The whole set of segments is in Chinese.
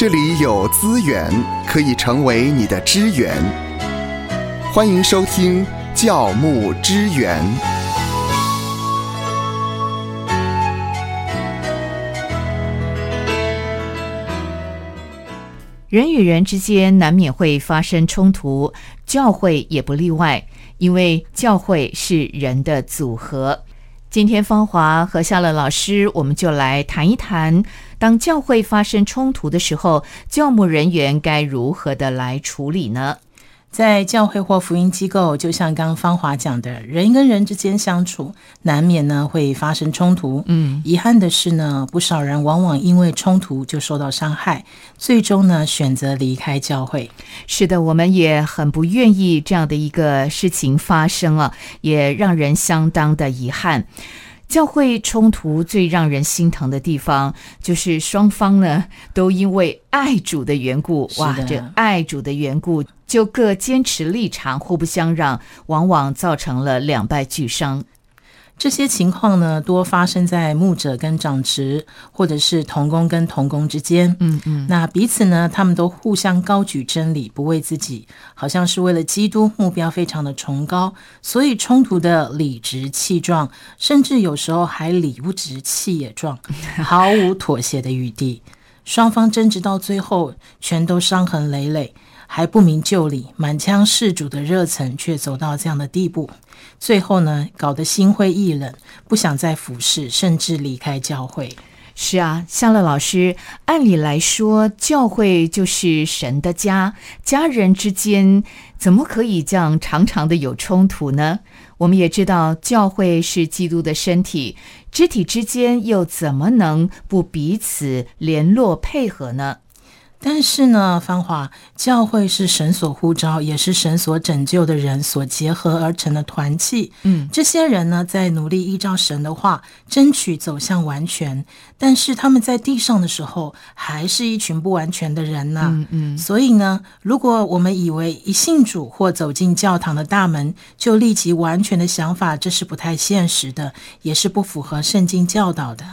这里有资源可以成为你的支援。欢迎收听教牧支援。人与人之间难免会发生冲突，教会也不例外，因为教会是人的组合。今天芳华和夏乐老师，我们就来谈一谈，当教会发生冲突的时候，教牧人员该如何的来处理呢？在教会或福音机构，就像刚刚芳华讲的，人跟人之间相处，难免呢会发生冲突。嗯，遗憾的是呢，不少人往往因为冲突就受到伤害，最终呢选择离开教会。是的，我们也很不愿意这样的一个事情发生啊，也让人相当的遗憾。教会冲突最让人心疼的地方，就是双方呢都因为爱主的缘故，哇，这爱主的缘故就各坚持立场，互不相让，往往造成了两败俱伤。这些情况呢，多发生在牧者跟长职，或者是同工跟同工之间。嗯嗯，那彼此呢，他们都互相高举真理，不为自己，好像是为了基督，目标非常的崇高，所以冲突的理直气壮，甚至有时候还理不直气也壮，毫无妥协的余地。双方争执到最后，全都伤痕累累，还不明就里，满腔事主的热忱却走到这样的地步。最后呢，搞得心灰意冷，不想再服侍，甚至离开教会。是啊，夏乐老师，按理来说，教会就是神的家，家人之间怎么可以这样常常的有冲突呢？我们也知道，教会是基督的身体，肢体之间又怎么能不彼此联络配合呢？但是呢，芳华教会是神所呼召，也是神所拯救的人所结合而成的团契。嗯，这些人呢，在努力依照神的话，争取走向完全。但是他们在地上的时候，还是一群不完全的人呢。嗯嗯，所以呢，如果我们以为一信主或走进教堂的大门就立即完全的想法，这是不太现实的，也是不符合圣经教导的。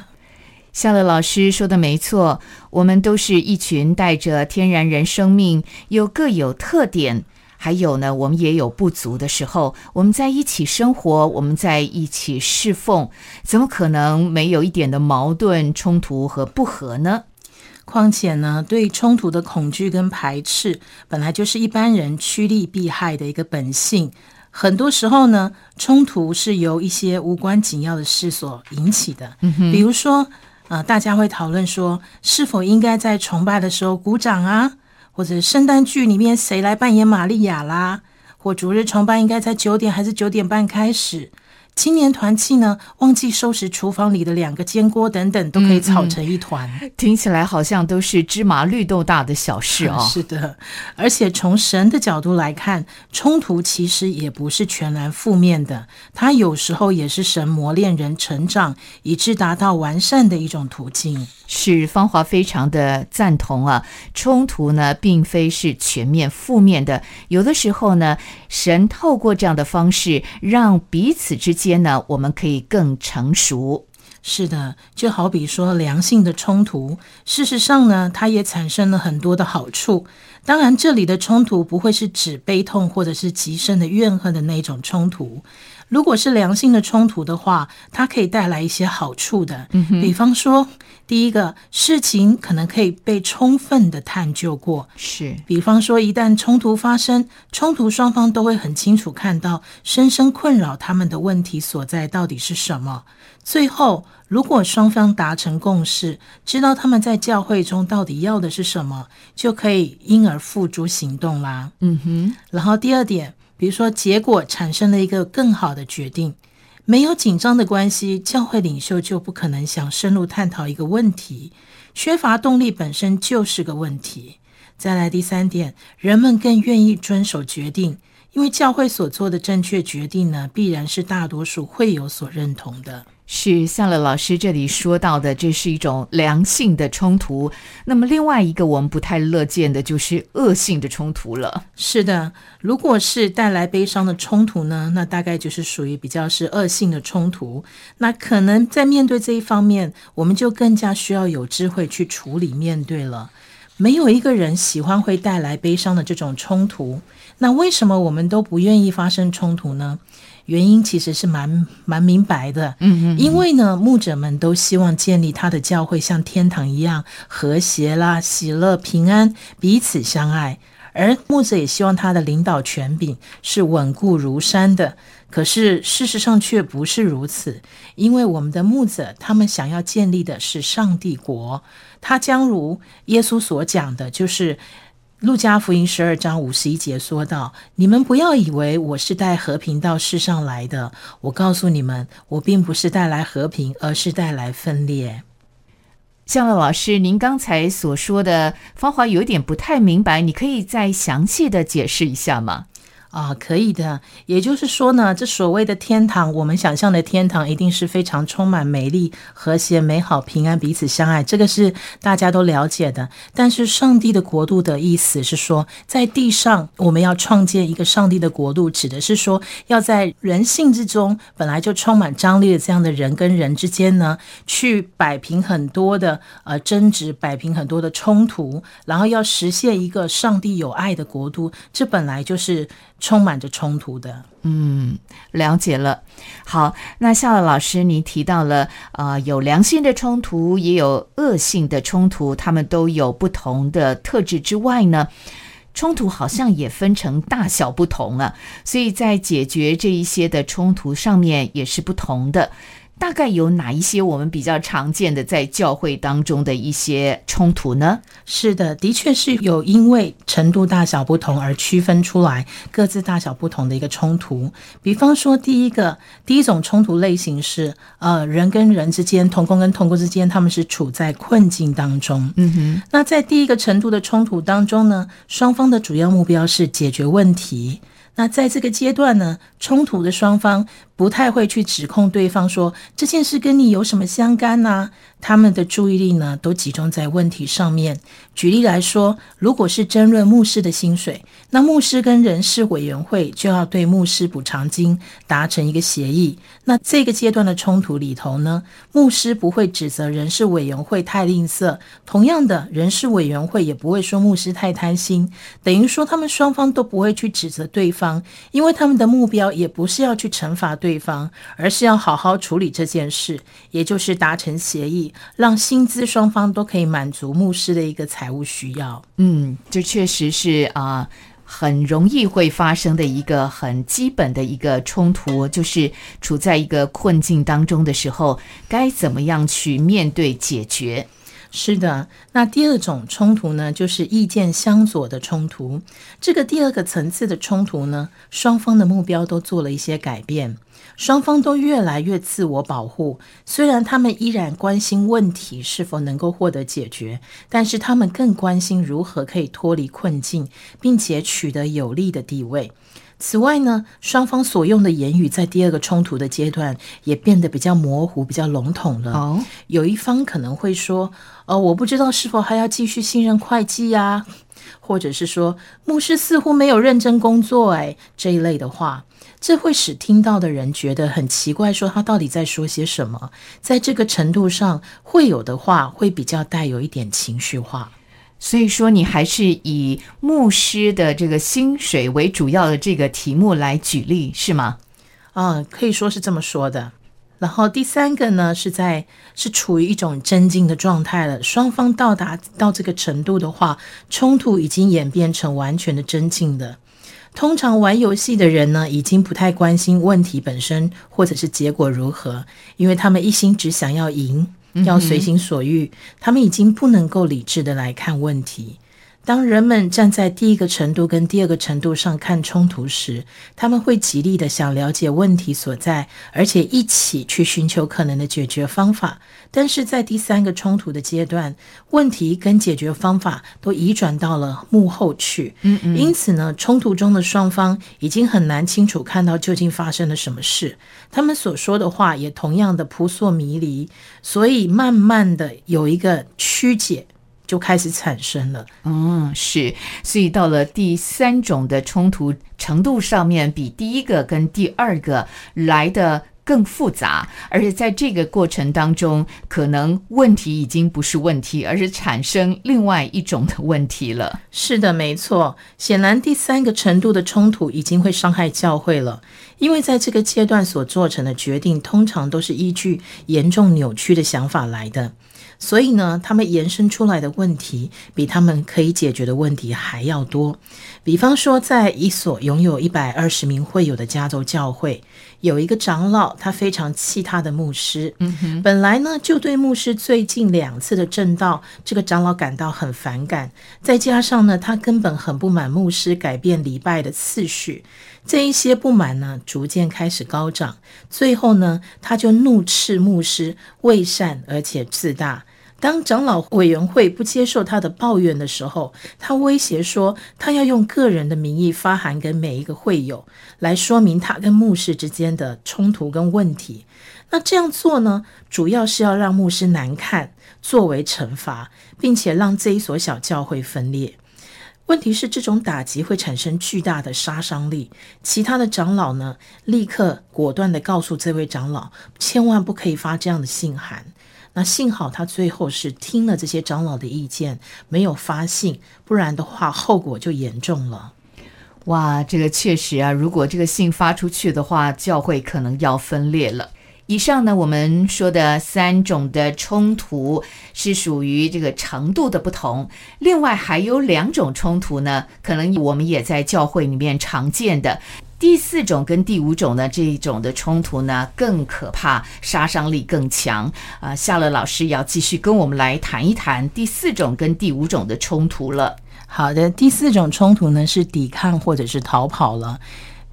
夏乐老师说的没错，我们都是一群带着天然人生命，又各有特点。还有呢，我们也有不足的时候。我们在一起生活，我们在一起侍奉，怎么可能没有一点的矛盾、冲突和不和呢？况且呢，对冲突的恐惧跟排斥，本来就是一般人趋利避害的一个本性。很多时候呢，冲突是由一些无关紧要的事所引起的，比如说，呃，大家会讨论说，是否应该在崇拜的时候鼓掌啊，或者圣诞剧里面谁来扮演玛利亚啦，或主日崇拜应该在九点还是九点半开始。青年团契呢，忘记收拾厨房里的两个煎锅等等，都可以吵成一团。听起来好像都是芝麻绿豆大的小事哦。是的，而且从神的角度来看，冲突其实也不是全然负面的，它有时候也是神磨练人成长，以致达到完善的一种途径。是芳华非常的赞同啊，冲突呢并非是全面负面的，有的时候呢，神透过这样的方式，让彼此之间呢，我们可以更成熟。是的，就好比说良性的冲突，事实上呢，它也产生了很多的好处。当然，这里的冲突不会是指悲痛或者是极深的怨恨的那种冲突。如果是良性的冲突的话，它可以带来一些好处的。嗯比方说，第一个事情可能可以被充分的探究过。是，比方说，一旦冲突发生，冲突双方都会很清楚看到深深困扰他们的问题所在到底是什么。最后，如果双方达成共识，知道他们在教会中到底要的是什么，就可以因而付诸行动啦。嗯哼，然后第二点，比如说结果产生了一个更好的决定，没有紧张的关系，教会领袖就不可能想深入探讨一个问题，缺乏动力本身就是个问题。再来第三点，人们更愿意遵守决定，因为教会所做的正确决定呢，必然是大多数会有所认同的。是夏乐老师这里说到的，这是一种良性的冲突。那么另外一个我们不太乐见的就是恶性的冲突了。是的，如果是带来悲伤的冲突呢，那大概就是属于比较是恶性的冲突。那可能在面对这一方面，我们就更加需要有智慧去处理面对了。没有一个人喜欢会带来悲伤的这种冲突。那为什么我们都不愿意发生冲突呢？原因其实是蛮蛮明白的，嗯嗯，因为呢，牧者们都希望建立他的教会像天堂一样和谐啦、喜乐、平安、彼此相爱，而牧者也希望他的领导权柄是稳固如山的。可是事实上却不是如此，因为我们的牧者他们想要建立的是上帝国，他将如耶稣所讲的，就是。路加福音十二章五十一节说道：“你们不要以为我是带和平到世上来的。我告诉你们，我并不是带来和平，而是带来分裂。”向乐老师，您刚才所说的芳华有点不太明白，你可以再详细的解释一下吗？啊，可以的。也就是说呢，这所谓的天堂，我们想象的天堂，一定是非常充满美丽、和谐、美好、平安、彼此相爱，这个是大家都了解的。但是，上帝的国度的意思是说，在地上我们要创建一个上帝的国度，指的是说，要在人性之中本来就充满张力的这样的人跟人之间呢，去摆平很多的呃争执，摆平很多的冲突，然后要实现一个上帝有爱的国度。这本来就是。充满着冲突的，嗯，了解了。好，那夏乐老师，您提到了，啊，有良性的冲突，也有恶性的冲突，他们都有不同的特质之外呢，冲突好像也分成大小不同啊，所以在解决这一些的冲突上面也是不同的。大概有哪一些我们比较常见的在教会当中的一些冲突呢？是的，的确是有因为程度大小不同而区分出来各自大小不同的一个冲突。比方说，第一个第一种冲突类型是呃人跟人之间，同工跟同工之间，他们是处在困境当中。嗯哼，那在第一个程度的冲突当中呢，双方的主要目标是解决问题。那在这个阶段呢，冲突的双方。不太会去指控对方说这件事跟你有什么相干呢？他们的注意力呢都集中在问题上面。举例来说，如果是争论牧师的薪水，那牧师跟人事委员会就要对牧师补偿金达成一个协议。那这个阶段的冲突里头呢，牧师不会指责人事委员会太吝啬，同样的人事委员会也不会说牧师太贪心。等于说，他们双方都不会去指责对方，因为他们的目标也不是要去惩罚对。方，而是要好好处理这件事，也就是达成协议，让薪资双方都可以满足牧师的一个财务需要。嗯，这确实是啊，很容易会发生的一个很基本的一个冲突，就是处在一个困境当中的时候，该怎么样去面对解决。是的，那第二种冲突呢，就是意见相左的冲突。这个第二个层次的冲突呢，双方的目标都做了一些改变，双方都越来越自我保护。虽然他们依然关心问题是否能够获得解决，但是他们更关心如何可以脱离困境，并且取得有利的地位。此外呢，双方所用的言语在第二个冲突的阶段也变得比较模糊、比较笼统了。哦，有一方可能会说：“呃，我不知道是否还要继续信任会计呀？”或者是说：“牧师似乎没有认真工作。”哎，这一类的话，这会使听到的人觉得很奇怪，说他到底在说些什么？在这个程度上，会有的话会比较带有一点情绪化。所以说，你还是以牧师的这个薪水为主要的这个题目来举例，是吗？啊，可以说是这么说的。然后第三个呢，是在是处于一种增进的状态了。双方到达到这个程度的话，冲突已经演变成完全的增进的。通常玩游戏的人呢，已经不太关心问题本身或者是结果如何，因为他们一心只想要赢。要随心所欲，他们已经不能够理智的来看问题。当人们站在第一个程度跟第二个程度上看冲突时，他们会极力的想了解问题所在，而且一起去寻求可能的解决方法。但是在第三个冲突的阶段，问题跟解决方法都移转到了幕后去。嗯嗯，因此呢，冲突中的双方已经很难清楚看到究竟发生了什么事，他们所说的话也同样的扑朔迷离，所以慢慢的有一个曲解。就开始产生了，嗯，是，所以到了第三种的冲突程度上面，比第一个跟第二个来的更复杂，而且在这个过程当中，可能问题已经不是问题，而是产生另外一种的问题了。是的，没错。显然，第三个程度的冲突已经会伤害教会了，因为在这个阶段所做成的决定，通常都是依据严重扭曲的想法来的。所以呢，他们延伸出来的问题比他们可以解决的问题还要多。比方说，在一所拥有一百二十名会友的加州教会，有一个长老，他非常气他的牧师。嗯哼，本来呢，就对牧师最近两次的正道，这个长老感到很反感。再加上呢，他根本很不满牧师改变礼拜的次序。这一些不满呢，逐渐开始高涨。最后呢，他就怒斥牧师为善而且自大。当长老委员会不接受他的抱怨的时候，他威胁说，他要用个人的名义发函给每一个会友，来说明他跟牧师之间的冲突跟问题。那这样做呢，主要是要让牧师难看，作为惩罚，并且让这一所小教会分裂。问题是，这种打击会产生巨大的杀伤力。其他的长老呢，立刻果断地告诉这位长老，千万不可以发这样的信函。那幸好他最后是听了这些长老的意见，没有发信，不然的话后果就严重了。哇，这个确实啊，如果这个信发出去的话，教会可能要分裂了。以上呢，我们说的三种的冲突是属于这个程度的不同。另外还有两种冲突呢，可能我们也在教会里面常见的。第四种跟第五种呢，这一种的冲突呢更可怕，杀伤力更强啊！夏乐老师要继续跟我们来谈一谈第四种跟第五种的冲突了。好的，第四种冲突呢是抵抗或者是逃跑了。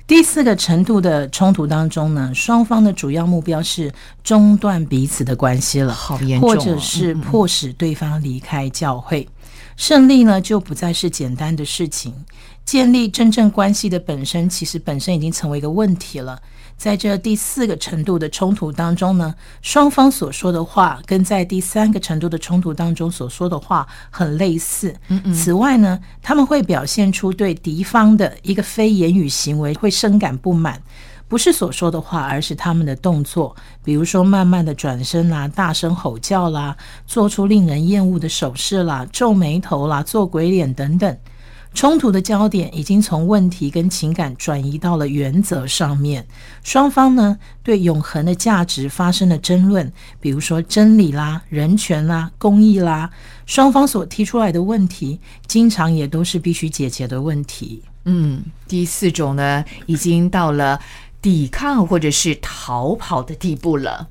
第四个程度的冲突当中呢，双方的主要目标是中断彼此的关系了，好严重，或者是迫使对方离开教会。胜利呢就不再是简单的事情。建立真正关系的本身，其实本身已经成为一个问题了。在这第四个程度的冲突当中呢，双方所说的话跟在第三个程度的冲突当中所说的话很类似。此外呢，他们会表现出对敌方的一个非言语行为会深感不满，不是所说的话，而是他们的动作，比如说慢慢的转身啦、大声吼叫啦、做出令人厌恶的手势啦、皱眉头啦、做鬼脸等等。冲突的焦点已经从问题跟情感转移到了原则上面，双方呢对永恒的价值发生了争论，比如说真理啦、人权啦、公义啦，双方所提出来的问题，经常也都是必须解决的问题。嗯，第四种呢，已经到了抵抗或者是逃跑的地步了。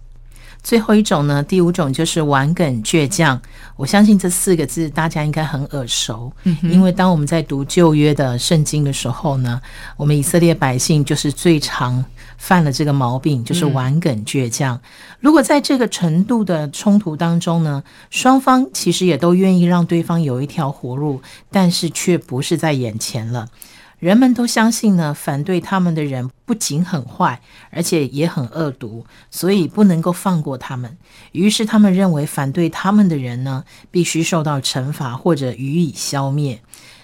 最后一种呢，第五种就是玩梗倔强。我相信这四个字大家应该很耳熟，因为当我们在读旧约的圣经的时候呢，我们以色列百姓就是最常犯了这个毛病，就是玩梗倔强。如果在这个程度的冲突当中呢，双方其实也都愿意让对方有一条活路，但是却不是在眼前了。人们都相信呢，反对他们的人不仅很坏，而且也很恶毒，所以不能够放过他们。于是他们认为，反对他们的人呢，必须受到惩罚或者予以消灭。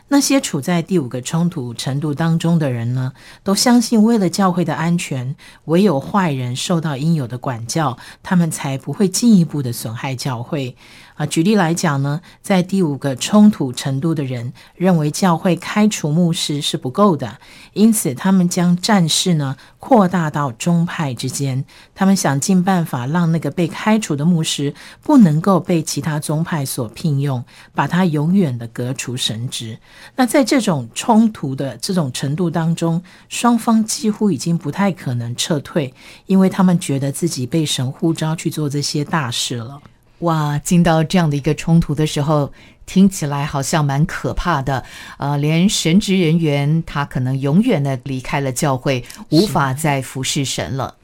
那些处在第五个冲突程度当中的人呢，都相信，为了教会的安全，唯有坏人受到应有的管教，他们才不会进一步的损害教会。啊，举例来讲呢，在第五个冲突程度的人认为教会开除牧师是不够的，因此他们将战事呢扩大到宗派之间。他们想尽办法让那个被开除的牧师不能够被其他宗派所聘用，把他永远的革除神职。那在这种冲突的这种程度当中，双方几乎已经不太可能撤退，因为他们觉得自己被神呼召去做这些大事了。哇，进到这样的一个冲突的时候，听起来好像蛮可怕的。呃，连神职人员他可能永远的离开了教会，无法再服侍神了。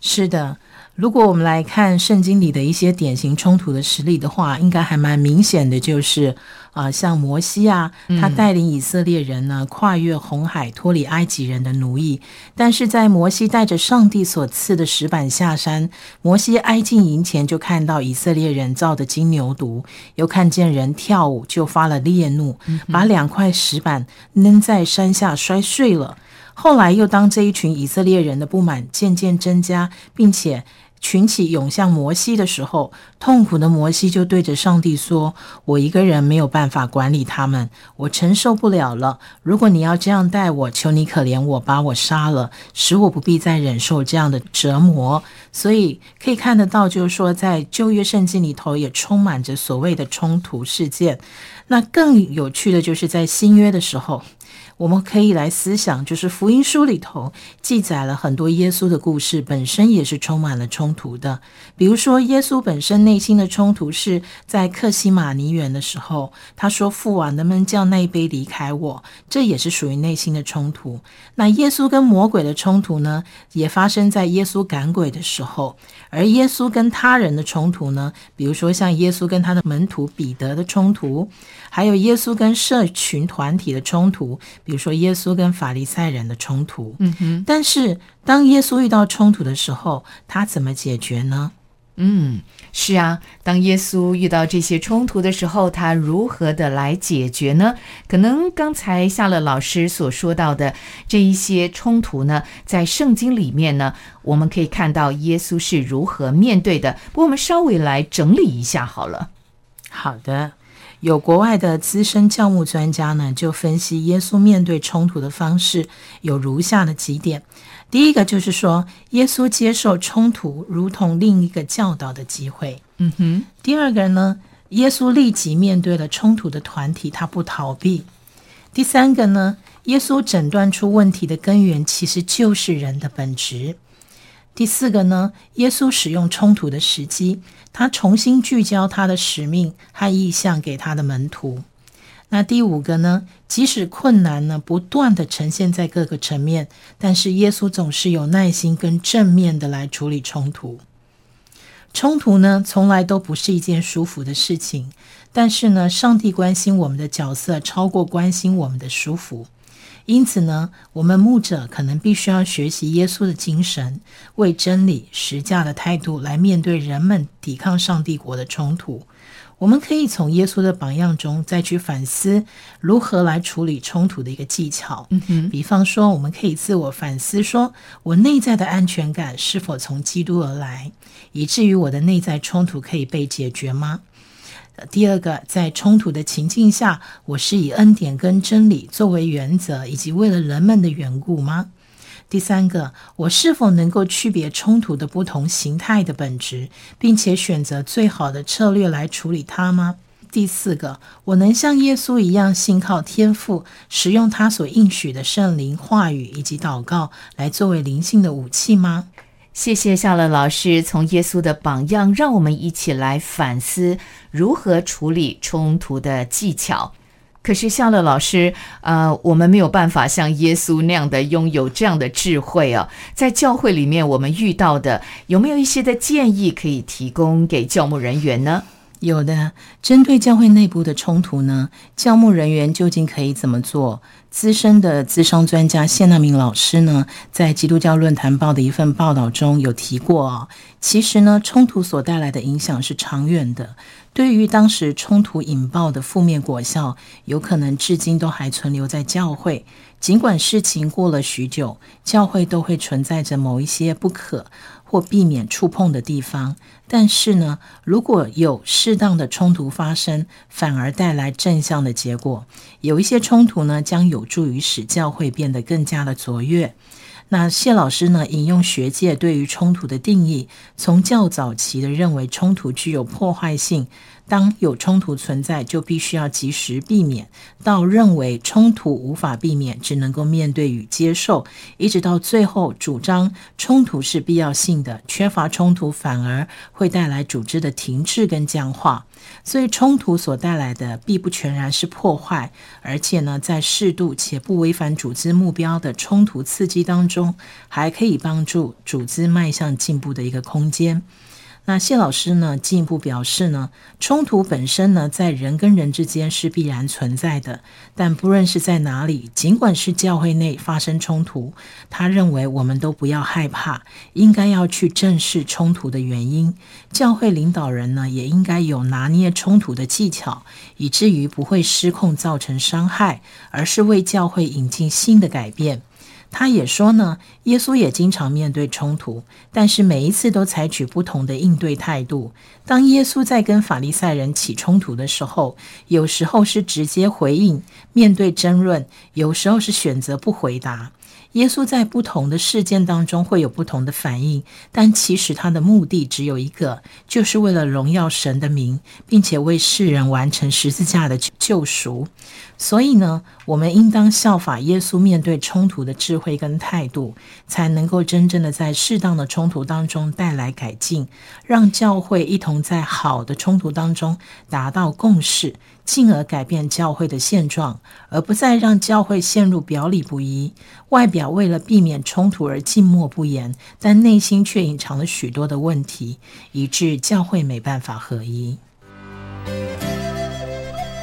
是的。如果我们来看圣经里的一些典型冲突的实例的话，应该还蛮明显的，就是啊，像摩西啊，他带领以色列人呢跨越红海，脱离埃及人的奴役。但是在摩西带着上帝所赐的石板下山，摩西挨近营前就看到以色列人造的金牛犊，又看见人跳舞，就发了烈怒，把两块石板扔在山下摔碎了。后来又当这一群以色列人的不满渐渐增加，并且。群起涌向摩西的时候，痛苦的摩西就对着上帝说：“我一个人没有办法管理他们，我承受不了了。如果你要这样待我，求你可怜我，把我杀了，使我不必再忍受这样的折磨。”所以可以看得到，就是说，在旧约圣经里头也充满着所谓的冲突事件。那更有趣的就是在新约的时候。我们可以来思想，就是福音书里头记载了很多耶稣的故事，本身也是充满了冲突的。比如说，耶稣本身内心的冲突是在克西马尼园的时候，他说：“父啊，能不能叫那一杯离开我？”这也是属于内心的冲突。那耶稣跟魔鬼的冲突呢，也发生在耶稣赶鬼的时候。而耶稣跟他人的冲突呢，比如说像耶稣跟他的门徒彼得的冲突，还有耶稣跟社群团体的冲突。比如说，耶稣跟法利赛人的冲突，嗯哼，但是当耶稣遇到冲突的时候，他怎么解决呢？嗯，是啊，当耶稣遇到这些冲突的时候，他如何的来解决呢？可能刚才夏乐老师所说到的这一些冲突呢，在圣经里面呢，我们可以看到耶稣是如何面对的。不过，我们稍微来整理一下好了。好的。有国外的资深教牧专家呢，就分析耶稣面对冲突的方式有如下的几点。第一个就是说，耶稣接受冲突如同另一个教导的机会。嗯哼。第二个呢，耶稣立即面对了冲突的团体，他不逃避。第三个呢，耶稣诊断出问题的根源其实就是人的本质。第四个呢，耶稣使用冲突的时机，他重新聚焦他的使命和意向给他的门徒。那第五个呢，即使困难呢不断的呈现在各个层面，但是耶稣总是有耐心跟正面的来处理冲突。冲突呢从来都不是一件舒服的事情，但是呢，上帝关心我们的角色超过关心我们的舒服。因此呢，我们牧者可能必须要学习耶稣的精神，为真理实价的态度来面对人们抵抗上帝国的冲突。我们可以从耶稣的榜样中再去反思如何来处理冲突的一个技巧。嗯哼，比方说，我们可以自我反思：说我内在的安全感是否从基督而来，以至于我的内在冲突可以被解决吗？第二个，在冲突的情境下，我是以恩典跟真理作为原则，以及为了人们的缘故吗？第三个，我是否能够区别冲突的不同形态的本质，并且选择最好的策略来处理它吗？第四个，我能像耶稣一样信靠天赋，使用他所应许的圣灵话语以及祷告来作为灵性的武器吗？谢谢夏乐老师从耶稣的榜样，让我们一起来反思如何处理冲突的技巧。可是夏乐老师，呃，我们没有办法像耶稣那样的拥有这样的智慧啊。在教会里面，我们遇到的有没有一些的建议可以提供给教牧人员呢？有的，针对教会内部的冲突呢，教牧人员究竟可以怎么做？资深的资商专家谢纳明老师呢，在《基督教论坛报》的一份报道中有提过哦，其实呢，冲突所带来的影响是长远的。对于当时冲突引爆的负面果效，有可能至今都还存留在教会。尽管事情过了许久，教会都会存在着某一些不可或避免触碰的地方。但是呢，如果有适当的冲突发生，反而带来正向的结果。有一些冲突呢，将有助于使教会变得更加的卓越。那谢老师呢，引用学界对于冲突的定义，从较早期的认为冲突具有破坏性。当有冲突存在，就必须要及时避免；到认为冲突无法避免，只能够面对与接受，一直到最后主张冲突是必要性的，缺乏冲突反而会带来组织的停滞跟僵化。所以，冲突所带来的必不全然是破坏，而且呢，在适度且不违反组织目标的冲突刺激当中，还可以帮助组织迈向进步的一个空间。那谢老师呢？进一步表示呢，冲突本身呢，在人跟人之间是必然存在的，但不论是在哪里，尽管是教会内发生冲突，他认为我们都不要害怕，应该要去正视冲突的原因。教会领导人呢，也应该有拿捏冲突的技巧，以至于不会失控造成伤害，而是为教会引进新的改变。他也说呢，耶稣也经常面对冲突，但是每一次都采取不同的应对态度。当耶稣在跟法利赛人起冲突的时候，有时候是直接回应，面对争论；有时候是选择不回答。耶稣在不同的事件当中会有不同的反应，但其实他的目的只有一个，就是为了荣耀神的名，并且为世人完成十字架的救赎。所以呢，我们应当效法耶稣面对冲突的智慧跟态度，才能够真正的在适当的冲突当中带来改进，让教会一同在好的冲突当中达到共识。进而改变教会的现状，而不再让教会陷入表里不一。外表为了避免冲突而静默不言，但内心却隐藏了许多的问题，以致教会没办法合一。